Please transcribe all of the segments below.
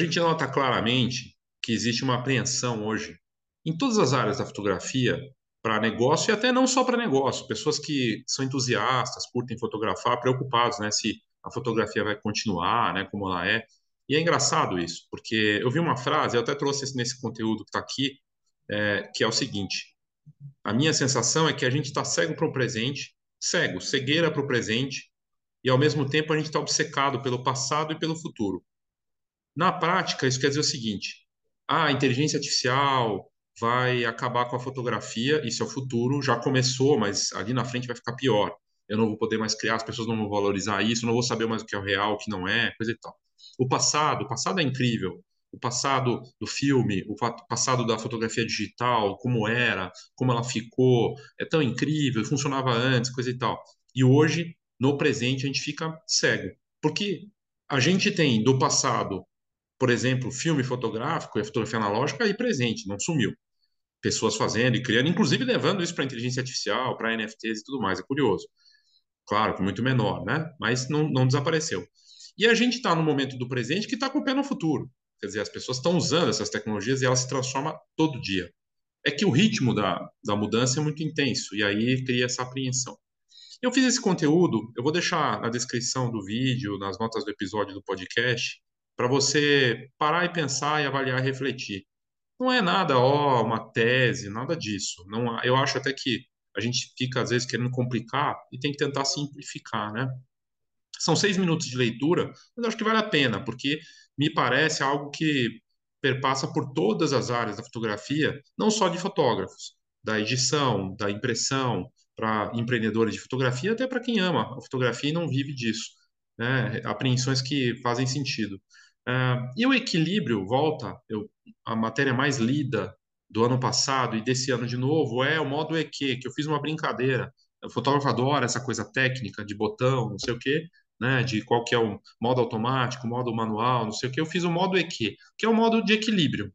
gente nota claramente que existe uma apreensão hoje em todas as áreas da fotografia para negócio e até não só para negócio. Pessoas que são entusiastas, curtem fotografar, preocupados, né, se a fotografia vai continuar, né, como ela é. E é engraçado isso, porque eu vi uma frase, eu até trouxe nesse conteúdo que está aqui, é, que é o seguinte: a minha sensação é que a gente está cego para o presente, cego, cegueira para o presente, e ao mesmo tempo a gente está obcecado pelo passado e pelo futuro. Na prática, isso quer dizer o seguinte: a inteligência artificial vai acabar com a fotografia, isso é o futuro, já começou, mas ali na frente vai ficar pior. Eu não vou poder mais criar, as pessoas não vão valorizar isso, não vou saber mais o que é o real, o que não é, coisa e tal. O passado, o passado é incrível. O passado do filme, o passado da fotografia digital, como era, como ela ficou, é tão incrível, funcionava antes, coisa e tal. E hoje, no presente, a gente fica cego. Porque a gente tem do passado, por exemplo, filme fotográfico e a fotografia analógica aí presente, não sumiu. Pessoas fazendo e criando, inclusive levando isso para inteligência artificial, para NFTs e tudo mais, é curioso. Claro que muito menor, né? Mas não, não desapareceu. E a gente está no momento do presente que está com o pé no futuro. Quer dizer, as pessoas estão usando essas tecnologias e elas se transformam todo dia. É que o ritmo da, da mudança é muito intenso e aí cria essa apreensão. Eu fiz esse conteúdo, eu vou deixar na descrição do vídeo, nas notas do episódio do podcast, para você parar e pensar e avaliar e refletir. Não é nada, ó, uma tese, nada disso. Não, eu acho até que a gente fica, às vezes, querendo complicar e tem que tentar simplificar, né? São seis minutos de leitura, mas acho que vale a pena, porque me parece algo que perpassa por todas as áreas da fotografia, não só de fotógrafos, da edição, da impressão, para empreendedores de fotografia, até para quem ama a fotografia e não vive disso. Né? Apreensões que fazem sentido. Uh, e o equilíbrio, volta, eu, a matéria mais lida do ano passado e desse ano de novo é o modo EQ, que eu fiz uma brincadeira. O fotógrafo adora essa coisa técnica de botão, não sei o quê, né, de qual que é o modo automático, modo manual, não sei o que, eu fiz o modo EQ, que é o modo de equilíbrio.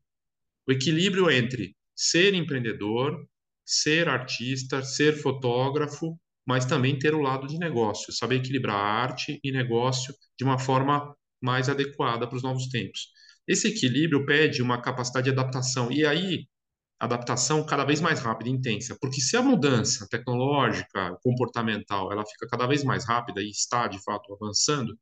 O equilíbrio entre ser empreendedor, ser artista, ser fotógrafo, mas também ter o lado de negócio, saber equilibrar arte e negócio de uma forma mais adequada para os novos tempos. Esse equilíbrio pede uma capacidade de adaptação. E aí, adaptação cada vez mais rápida e intensa, porque se a mudança tecnológica, comportamental, ela fica cada vez mais rápida e está de fato avançando,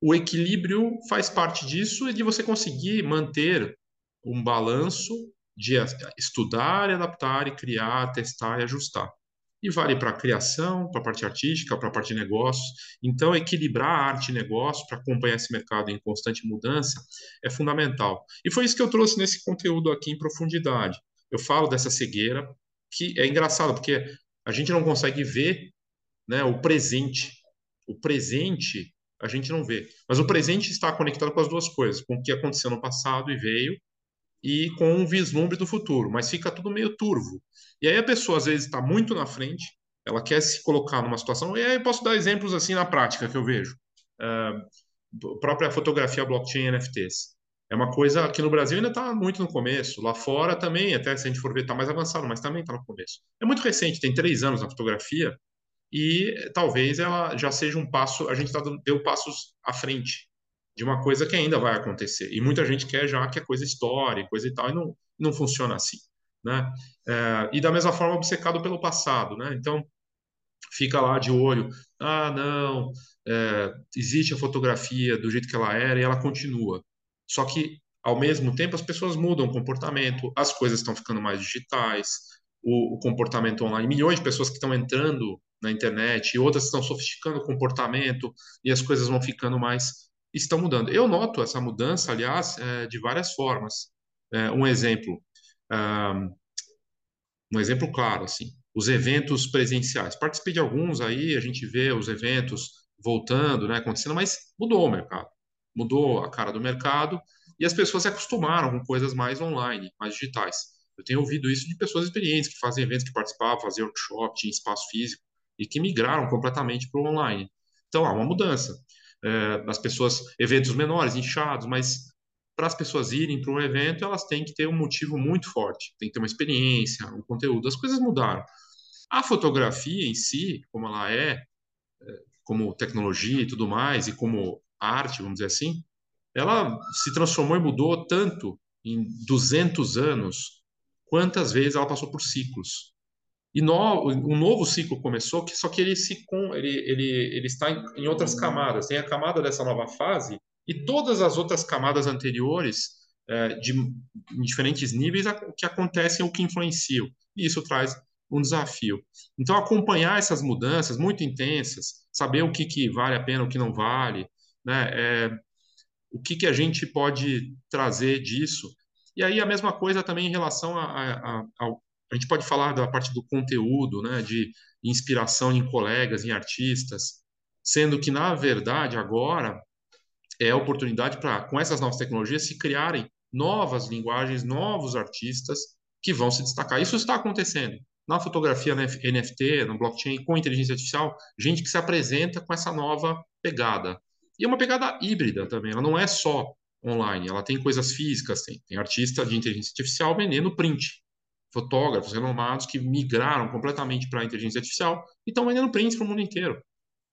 o equilíbrio faz parte disso e de você conseguir manter um balanço de estudar, adaptar e criar, testar e ajustar e vale para a criação, para a parte artística, para a parte de negócios. Então, equilibrar arte e negócio para acompanhar esse mercado em constante mudança é fundamental. E foi isso que eu trouxe nesse conteúdo aqui em profundidade. Eu falo dessa cegueira, que é engraçado, porque a gente não consegue ver né, o presente. O presente a gente não vê. Mas o presente está conectado com as duas coisas, com o que aconteceu no passado e veio, e com um vislumbre do futuro, mas fica tudo meio turvo. E aí a pessoa às vezes está muito na frente, ela quer se colocar numa situação, e aí eu posso dar exemplos assim na prática que eu vejo. Uh, própria fotografia blockchain NFTs. É uma coisa que no Brasil ainda está muito no começo, lá fora também, até se a gente for ver, está mais avançado, mas também está no começo. É muito recente, tem três anos na fotografia, e talvez ela já seja um passo, a gente tá, deu passos à frente de uma coisa que ainda vai acontecer. E muita gente quer já que é coisa histórica, coisa e tal, e não, não funciona assim. Né? É, e da mesma forma, obcecado pelo passado. Né? Então, fica lá de olho: ah, não, é, existe a fotografia do jeito que ela era e ela continua. Só que, ao mesmo tempo, as pessoas mudam o comportamento, as coisas estão ficando mais digitais, o, o comportamento online. Milhões de pessoas que estão entrando na internet e outras estão sofisticando o comportamento e as coisas vão ficando mais estão mudando. Eu noto essa mudança, aliás, é, de várias formas. É, um exemplo, um exemplo claro, assim, os eventos presenciais. Participei de alguns aí, a gente vê os eventos voltando, né, acontecendo, mas mudou o mercado, mudou a cara do mercado e as pessoas se acostumaram com coisas mais online, mais digitais. Eu tenho ouvido isso de pessoas experientes que fazem eventos, que participavam, faziam workshop, tinham espaço físico e que migraram completamente para o online. Então há uma mudança é, das pessoas, eventos menores, inchados, mas para as pessoas irem para um evento, elas têm que ter um motivo muito forte, tem que ter uma experiência, um conteúdo. As coisas mudaram. A fotografia em si, como ela é, é como tecnologia e tudo mais, e como arte, vamos dizer assim, ela se transformou e mudou tanto em 200 anos, quantas vezes ela passou por ciclos. E no, um novo ciclo começou, que só que ele, se, ele, ele, ele está em, em outras camadas. Tem a camada dessa nova fase e todas as outras camadas anteriores, é, de, em diferentes níveis, que acontecem ou que influenciam. E isso traz um desafio. Então, acompanhar essas mudanças muito intensas, saber o que, que vale a pena, o que não vale, né? É, o que, que a gente pode trazer disso. E aí a mesma coisa também em relação a, a, a, ao a gente pode falar da parte do conteúdo, né, de inspiração em colegas, em artistas, sendo que, na verdade, agora é a oportunidade para, com essas novas tecnologias, se criarem novas linguagens, novos artistas que vão se destacar. Isso está acontecendo. Na fotografia NFT, no blockchain, com inteligência artificial, gente que se apresenta com essa nova pegada. E é uma pegada híbrida também, ela não é só online, ela tem coisas físicas, tem, tem artista de inteligência artificial vendendo print fotógrafos renomados que migraram completamente para a inteligência artificial e estão vendendo prints para o mundo inteiro.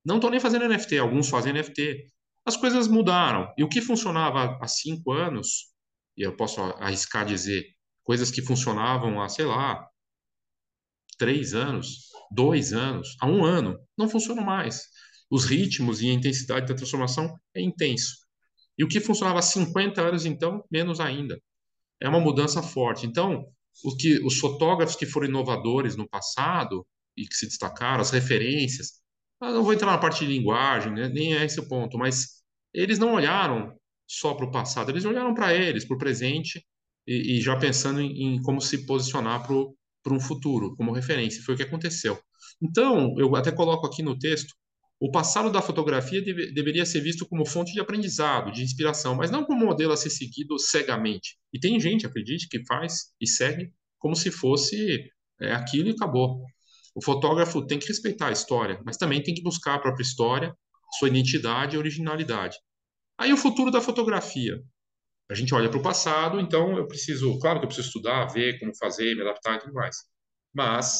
Não estão nem fazendo NFT, alguns fazem NFT. As coisas mudaram. E o que funcionava há cinco anos, e eu posso arriscar dizer, coisas que funcionavam há, sei lá, três anos, dois anos, há um ano, não funcionam mais. Os ritmos e a intensidade da transformação é intenso. E o que funcionava há 50 anos, então, menos ainda. É uma mudança forte. Então, o que os fotógrafos que foram inovadores no passado e que se destacaram, as referências, eu não vou entrar na parte de linguagem, né? nem é esse o ponto, mas eles não olharam só para o passado, eles olharam para eles, para o presente e, e, já pensando em, em como se posicionar para um futuro, como referência. Foi o que aconteceu. Então, eu até coloco aqui no texto o passado da fotografia deve, deveria ser visto como fonte de aprendizado, de inspiração, mas não como modelo a ser seguido cegamente. E tem gente, acredite, que faz e segue como se fosse é, aquilo e acabou. O fotógrafo tem que respeitar a história, mas também tem que buscar a própria história, sua identidade e originalidade. Aí o futuro da fotografia. A gente olha para o passado, então eu preciso, claro que eu preciso estudar, ver como fazer, me adaptar e tudo mais. Mas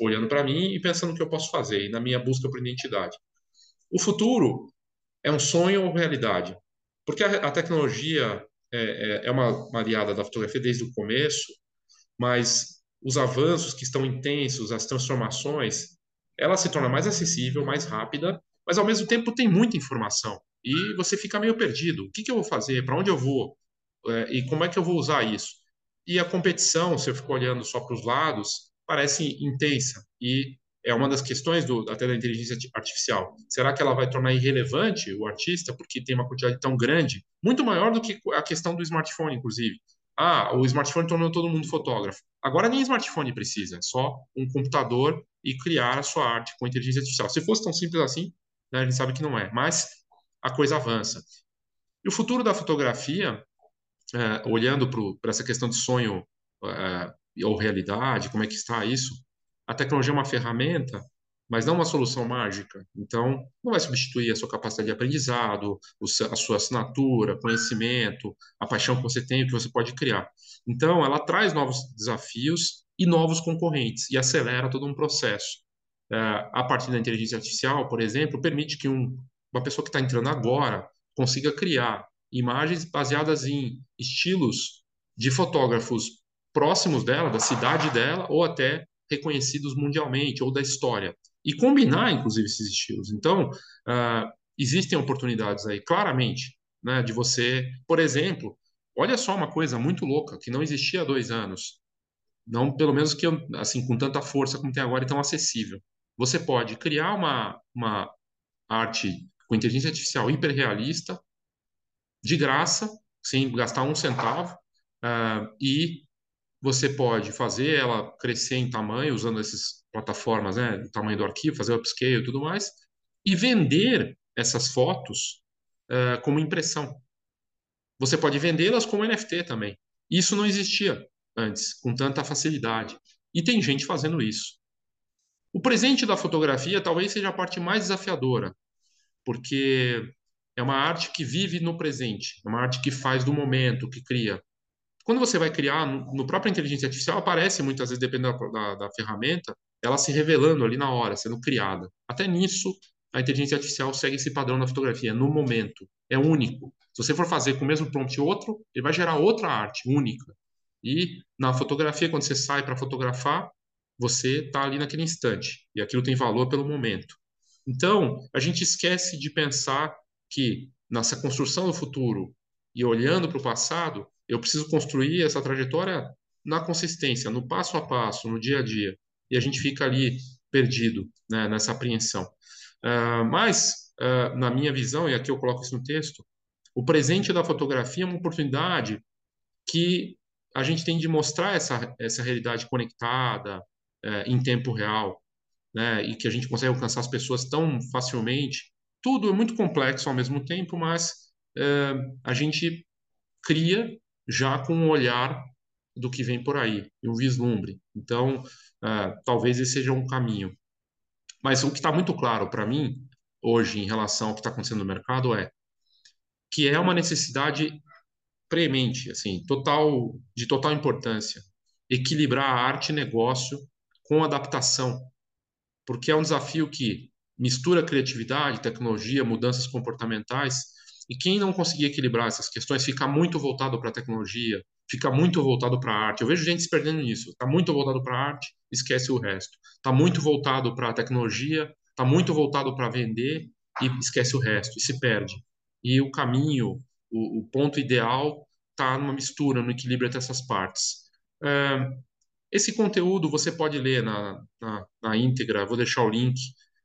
olhando para mim e pensando o que eu posso fazer e na minha busca por identidade. O futuro é um sonho ou realidade? Porque a, a tecnologia é, é, é uma, aliada da fotografia desde o começo, mas os avanços que estão intensos, as transformações, ela se torna mais acessível, mais rápida, mas ao mesmo tempo tem muita informação e você fica meio perdido. O que, que eu vou fazer? Para onde eu vou? É, e como é que eu vou usar isso? E a competição, se eu fico olhando só para os lados, parece intensa e é uma das questões do, até da inteligência artificial. Será que ela vai tornar irrelevante o artista porque tem uma quantidade tão grande, muito maior do que a questão do smartphone, inclusive? Ah, o smartphone tornou todo mundo fotógrafo. Agora nem smartphone precisa, só um computador e criar a sua arte com inteligência artificial. Se fosse tão simples assim, né, a gente sabe que não é, mas a coisa avança. E o futuro da fotografia, é, olhando para essa questão de sonho é, ou realidade, como é que está isso, a tecnologia é uma ferramenta, mas não uma solução mágica. Então, não vai substituir a sua capacidade de aprendizado, a sua assinatura, conhecimento, a paixão que você tem, o que você pode criar. Então, ela traz novos desafios e novos concorrentes e acelera todo um processo. É, a partir da inteligência artificial, por exemplo, permite que um, uma pessoa que está entrando agora consiga criar imagens baseadas em estilos de fotógrafos próximos dela, da cidade dela, ou até reconhecidos mundialmente ou da história e combinar, inclusive, esses estilos. Então, uh, existem oportunidades aí, claramente, né, de você, por exemplo, olha só uma coisa muito louca que não existia há dois anos, não, pelo menos que assim com tanta força como tem agora e tão acessível. Você pode criar uma, uma arte com inteligência artificial hiperrealista, de graça, sem gastar um centavo, uh, e você pode fazer ela crescer em tamanho usando essas plataformas, né, tamanho do arquivo, fazer upscale e tudo mais, e vender essas fotos uh, como impressão. Você pode vendê-las como NFT também. Isso não existia antes, com tanta facilidade. E tem gente fazendo isso. O presente da fotografia talvez seja a parte mais desafiadora, porque é uma arte que vive no presente, é uma arte que faz do momento, que cria. Quando você vai criar, no, próprio inteligência artificial, aparece muitas vezes, dependendo da, da, da, ferramenta, ela se revelando ali na hora, sendo criada. Até nisso, a inteligência artificial segue esse padrão na fotografia, no momento. É único. Se você for fazer com o mesmo prompt outro, ele vai gerar outra arte única. E na fotografia, quando você sai para fotografar, você está ali naquele instante. E aquilo tem valor pelo momento. Então, a gente esquece de pensar que nessa construção do futuro e olhando para o passado, eu preciso construir essa trajetória na consistência, no passo a passo, no dia a dia. E a gente fica ali perdido né, nessa apreensão. Uh, mas, uh, na minha visão, e aqui eu coloco isso no texto, o presente da fotografia é uma oportunidade que a gente tem de mostrar essa, essa realidade conectada, uh, em tempo real, né, e que a gente consegue alcançar as pessoas tão facilmente. Tudo é muito complexo ao mesmo tempo, mas a gente cria já com um olhar do que vem por aí, um vislumbre. Então, uh, talvez esse seja um caminho. Mas o que está muito claro para mim, hoje, em relação ao que está acontecendo no mercado, é que é uma necessidade premente, assim, total, de total importância, equilibrar a arte e negócio com adaptação, porque é um desafio que mistura criatividade, tecnologia, mudanças comportamentais, e quem não conseguir equilibrar essas questões fica muito voltado para a tecnologia, fica muito voltado para a arte. Eu vejo gente se perdendo nisso. Está muito voltado para a arte, esquece o resto. Está muito voltado para a tecnologia, está muito voltado para vender e esquece o resto, e se perde. E o caminho, o, o ponto ideal está numa mistura, no equilíbrio entre essas partes. É, esse conteúdo você pode ler na, na, na íntegra, vou deixar o link,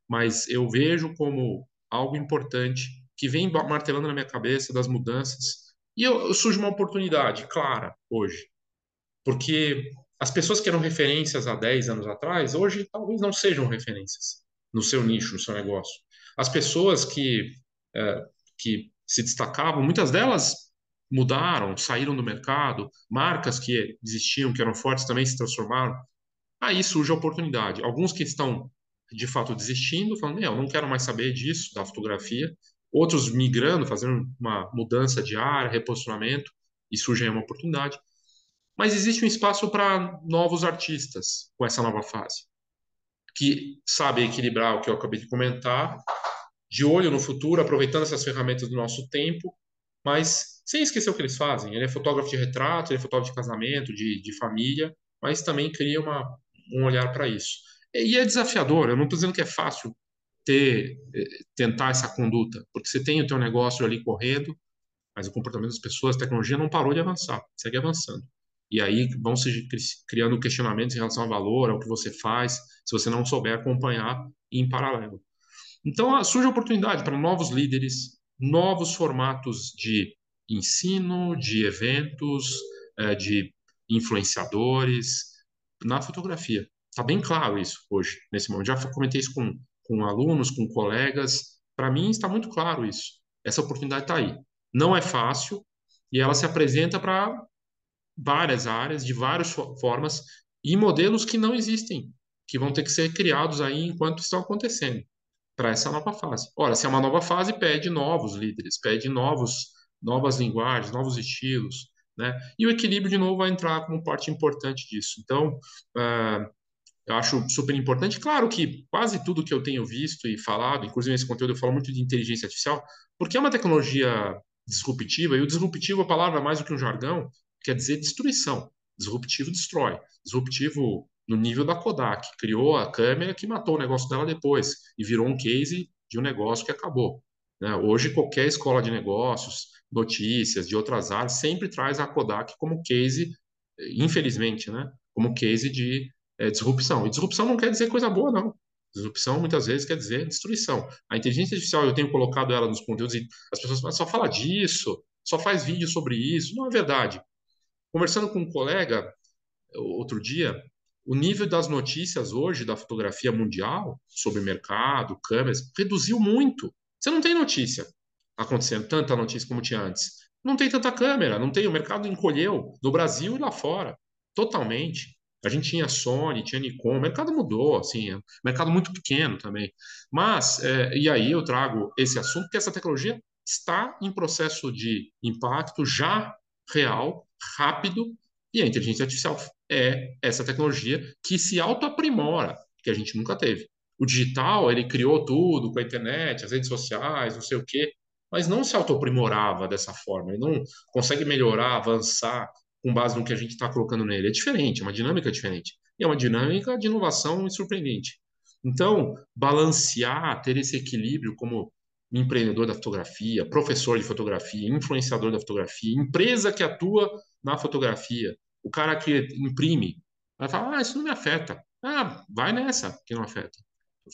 mas eu vejo como algo importante que vem martelando na minha cabeça das mudanças. E eu, eu surge uma oportunidade clara hoje. Porque as pessoas que eram referências há 10 anos atrás, hoje talvez não sejam referências no seu nicho, no seu negócio. As pessoas que, é, que se destacavam, muitas delas mudaram, saíram do mercado, marcas que existiam, que eram fortes, também se transformaram. Aí surge a oportunidade. Alguns que estão de fato desistindo, falando, não, não quero mais saber disso, da fotografia, outros migrando, fazendo uma mudança de área, reposicionamento, e surge aí uma oportunidade. Mas existe um espaço para novos artistas com essa nova fase, que sabem equilibrar o que eu acabei de comentar, de olho no futuro, aproveitando essas ferramentas do nosso tempo, mas sem esquecer o que eles fazem. Ele é fotógrafo de retrato, ele é fotógrafo de casamento, de, de família, mas também cria uma, um olhar para isso. E é desafiador, eu não estou dizendo que é fácil ter, eh, tentar essa conduta, porque você tem o teu negócio ali correndo, mas o comportamento das pessoas, a tecnologia não parou de avançar, segue avançando. E aí vão se criando questionamentos em relação ao valor, ao que você faz, se você não souber acompanhar em paralelo. Então surge a oportunidade para novos líderes, novos formatos de ensino, de eventos, eh, de influenciadores na fotografia. Está bem claro isso hoje, nesse momento. Já comentei isso com com alunos, com colegas. Para mim está muito claro isso. Essa oportunidade está aí. Não é fácil e ela se apresenta para várias áreas, de várias formas e modelos que não existem, que vão ter que ser criados aí enquanto estão acontecendo para essa nova fase. Ora, se é uma nova fase, pede novos líderes, pede novos, novas linguagens, novos estilos, né? E o equilíbrio de novo vai entrar como parte importante disso. Então, uh, eu acho super importante. Claro que quase tudo que eu tenho visto e falado, inclusive nesse conteúdo eu falo muito de inteligência artificial, porque é uma tecnologia disruptiva, e o disruptivo, a palavra mais do que um jargão, quer dizer destruição. Disruptivo destrói. Disruptivo no nível da Kodak, criou a câmera que matou o negócio dela depois e virou um case de um negócio que acabou. Né? Hoje, qualquer escola de negócios, notícias de outras áreas, sempre traz a Kodak como case, infelizmente, né? como case de é, disrupção. E disrupção não quer dizer coisa boa, não. Disrupção muitas vezes quer dizer destruição. A inteligência artificial, eu tenho colocado ela nos conteúdos e as pessoas só fala disso, só faz vídeo sobre isso. Não é verdade. Conversando com um colega outro dia, o nível das notícias hoje da fotografia mundial sobre mercado, câmeras, reduziu muito. Você não tem notícia acontecendo, tanta notícia como tinha antes. Não tem tanta câmera, não tem. O mercado encolheu no Brasil e lá fora, totalmente. A gente tinha Sony, tinha Nikon, o mercado mudou, assim, é um mercado muito pequeno também. Mas, é, e aí eu trago esse assunto, que essa tecnologia está em processo de impacto já real, rápido, e a inteligência artificial é essa tecnologia que se autoaprimora, que a gente nunca teve. O digital, ele criou tudo com a internet, as redes sociais, não sei o quê, mas não se autoaprimorava dessa forma. Ele não consegue melhorar, avançar com base no que a gente está colocando nele. É diferente, é uma dinâmica diferente. E é uma dinâmica de inovação surpreendente. Então, balancear, ter esse equilíbrio como empreendedor da fotografia, professor de fotografia, influenciador da fotografia, empresa que atua na fotografia, o cara que imprime, vai falar, ah, isso não me afeta. Ah, vai nessa que não afeta.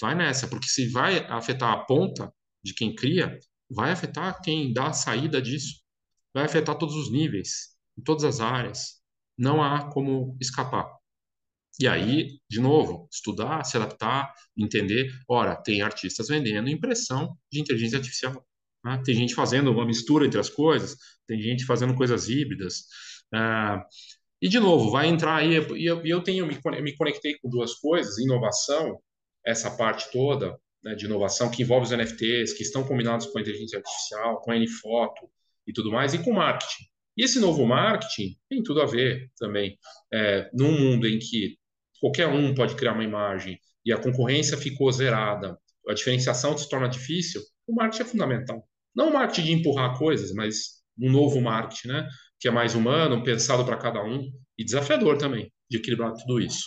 Vai nessa, porque se vai afetar a ponta de quem cria, vai afetar quem dá a saída disso. Vai afetar todos os níveis, em todas as áreas. Não há como escapar. E aí, de novo, estudar, se adaptar, entender. Ora, tem artistas vendendo impressão de inteligência artificial. Né? Tem gente fazendo uma mistura entre as coisas, tem gente fazendo coisas híbridas. Ah, e, de novo, vai entrar aí. E eu, eu, tenho me, me conectei com duas coisas: inovação, essa parte toda né, de inovação que envolve os NFTs, que estão combinados com a inteligência artificial, com a N-Foto e tudo mais, e com marketing. E esse novo marketing tem tudo a ver também. É, num mundo em que qualquer um pode criar uma imagem e a concorrência ficou zerada, a diferenciação se torna difícil, o marketing é fundamental. Não o marketing de empurrar coisas, mas um novo marketing, né? Que é mais humano, pensado para cada um e desafiador também de equilibrar tudo isso.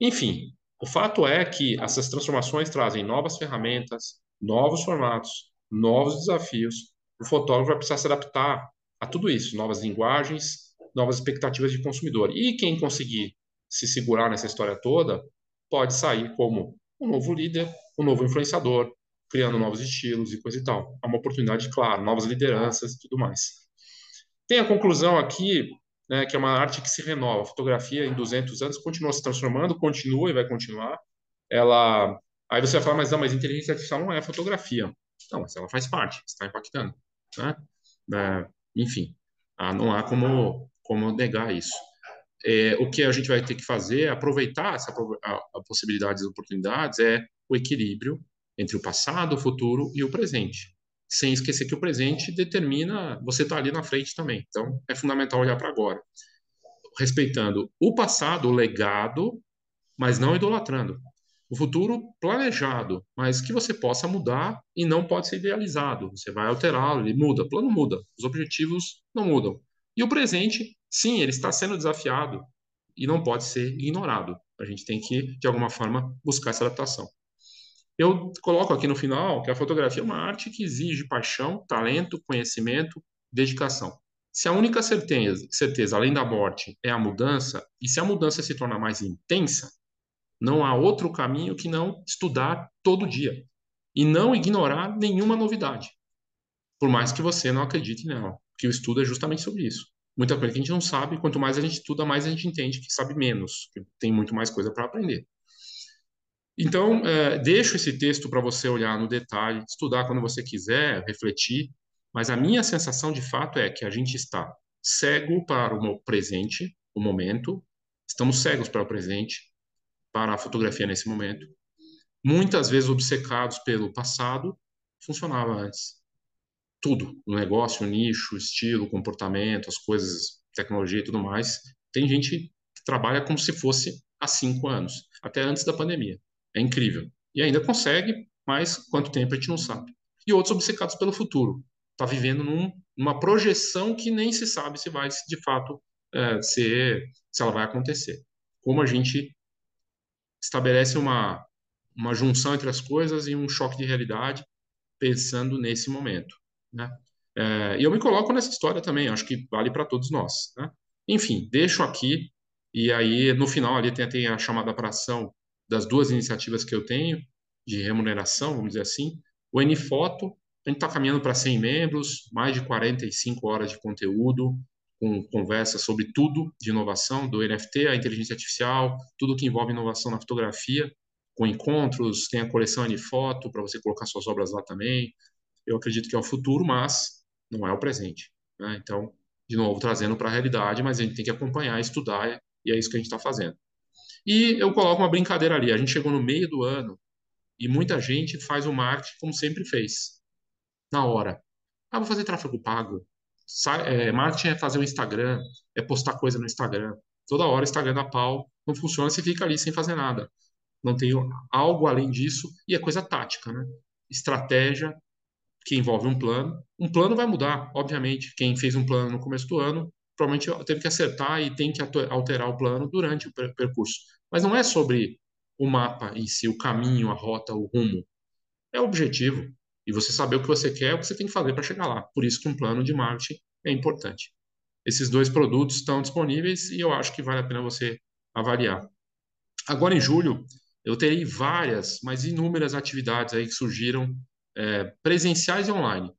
Enfim, o fato é que essas transformações trazem novas ferramentas, novos formatos, novos desafios. O fotógrafo vai precisar se adaptar a tudo isso, novas linguagens, novas expectativas de consumidor. E quem conseguir se segurar nessa história toda, pode sair como um novo líder, um novo influenciador, criando novos estilos e coisa e tal. É uma oportunidade, claro, novas lideranças e tudo mais. Tem a conclusão aqui, né, que é uma arte que se renova. A fotografia, em 200 anos, continua se transformando, continua e vai continuar. Ela... Aí você vai falar, mas não, mas inteligência artificial não é fotografia. Não, mas ela faz parte, está impactando. Né? É, enfim, ah, não há como, como negar isso é, o que a gente vai ter que fazer é aproveitar essa a, a possibilidades e oportunidades é o equilíbrio entre o passado, o futuro e o presente, sem esquecer que o presente determina você está ali na frente também. Então é fundamental olhar para agora, respeitando o passado, o legado, mas não idolatrando. O futuro planejado, mas que você possa mudar e não pode ser idealizado. Você vai alterá-lo, ele muda, o plano muda, os objetivos não mudam. E o presente Sim, ele está sendo desafiado e não pode ser ignorado. A gente tem que, de alguma forma, buscar essa adaptação. Eu coloco aqui no final que a fotografia é uma arte que exige paixão, talento, conhecimento, dedicação. Se a única certeza, certeza, além da morte, é a mudança, e se a mudança se torna mais intensa, não há outro caminho que não estudar todo dia e não ignorar nenhuma novidade, por mais que você não acredite nela, porque o estudo é justamente sobre isso muita coisa que a gente não sabe. Quanto mais a gente estuda, mais a gente entende que sabe menos, que tem muito mais coisa para aprender. Então, é, deixo esse texto para você olhar no detalhe, estudar quando você quiser, refletir, mas a minha sensação de fato é que a gente está cego para o presente, o momento, estamos cegos para o presente, para a fotografia nesse momento, muitas vezes obcecados pelo passado, funcionava antes tudo, o negócio, o nicho, o estilo, o comportamento, as coisas, tecnologia e tudo mais. Tem gente que trabalha como se fosse há cinco anos, até antes da pandemia. É incrível. E ainda consegue, mas quanto tempo a gente não sabe. E outros obcecados pelo futuro. Está vivendo num, numa projeção que nem se sabe se vai, de fato, é, ser, se ela vai acontecer. Como a gente estabelece uma, uma junção entre as coisas e um choque de realidade pensando nesse momento. Né? É, e eu me coloco nessa história também, acho que vale para todos nós. Né? Enfim, deixo aqui, e aí no final ali tem, tem a chamada para ação das duas iniciativas que eu tenho, de remuneração, vamos dizer assim. O Nfoto, a gente está caminhando para 100 membros, mais de 45 horas de conteúdo, com conversas sobre tudo de inovação, do NFT, a inteligência artificial, tudo que envolve inovação na fotografia, com encontros, tem a coleção Nfoto para você colocar suas obras lá também, eu acredito que é o futuro, mas não é o presente. Né? Então, de novo, trazendo para a realidade, mas a gente tem que acompanhar, estudar, e é isso que a gente está fazendo. E eu coloco uma brincadeira ali. A gente chegou no meio do ano e muita gente faz o marketing como sempre fez, na hora. Ah, vou fazer tráfego pago. É, marketing é fazer o Instagram, é postar coisa no Instagram. Toda hora o Instagram dá pau, não funciona, você fica ali sem fazer nada. não tenho algo além disso, e é coisa tática, né? Estratégia que envolve um plano. Um plano vai mudar, obviamente. Quem fez um plano no começo do ano provavelmente teve que acertar e tem que alterar o plano durante o percurso. Mas não é sobre o mapa em si, o caminho, a rota, o rumo. É o objetivo. E você saber o que você quer, o que você tem que fazer para chegar lá. Por isso que um plano de marketing é importante. Esses dois produtos estão disponíveis e eu acho que vale a pena você avaliar. Agora em julho, eu terei várias, mas inúmeras atividades aí que surgiram é, presenciais e online.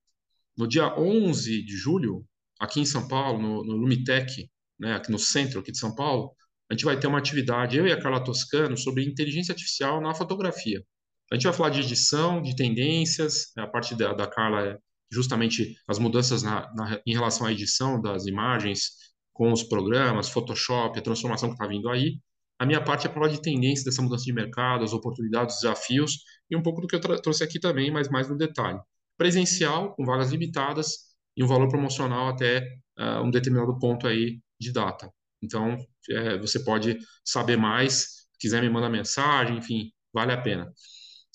No dia 11 de julho, aqui em São Paulo, no, no Lumitec, né, aqui no centro aqui de São Paulo, a gente vai ter uma atividade, eu e a Carla Toscano, sobre inteligência artificial na fotografia. A gente vai falar de edição, de tendências, a parte da, da Carla é justamente as mudanças na, na, em relação à edição das imagens com os programas, Photoshop, a transformação que está vindo aí. A minha parte é falar de tendência dessa mudança de mercado, as oportunidades, os desafios e um pouco do que eu trouxe aqui também, mas mais no detalhe. Presencial, com vagas limitadas e um valor promocional até uh, um determinado ponto aí de data. Então, é, você pode saber mais, quiser me mandar mensagem, enfim, vale a pena.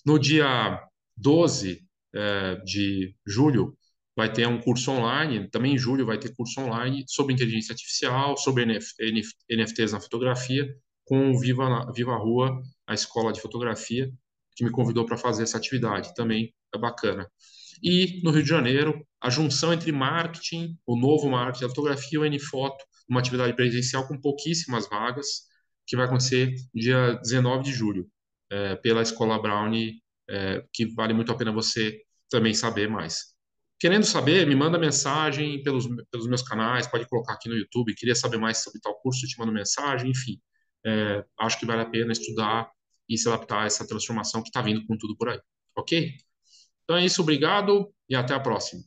No dia 12 é, de julho, vai ter um curso online, também em julho vai ter curso online sobre inteligência artificial, sobre NF, NF, NFTs na fotografia, com o Viva, Viva Rua, a escola de fotografia, que me convidou para fazer essa atividade. Também é bacana. E no Rio de Janeiro, a junção entre marketing, o novo marketing da fotografia e o NFoto, uma atividade presencial com pouquíssimas vagas, que vai acontecer dia 19 de julho, é, pela Escola Brownie, é, que vale muito a pena você também saber mais. Querendo saber, me manda mensagem pelos, pelos meus canais, pode colocar aqui no YouTube, queria saber mais sobre tal curso, te mando mensagem, enfim é, acho que vale a pena estudar e se adaptar a essa transformação que está vindo com tudo por aí. Ok? Então é isso, obrigado e até a próxima.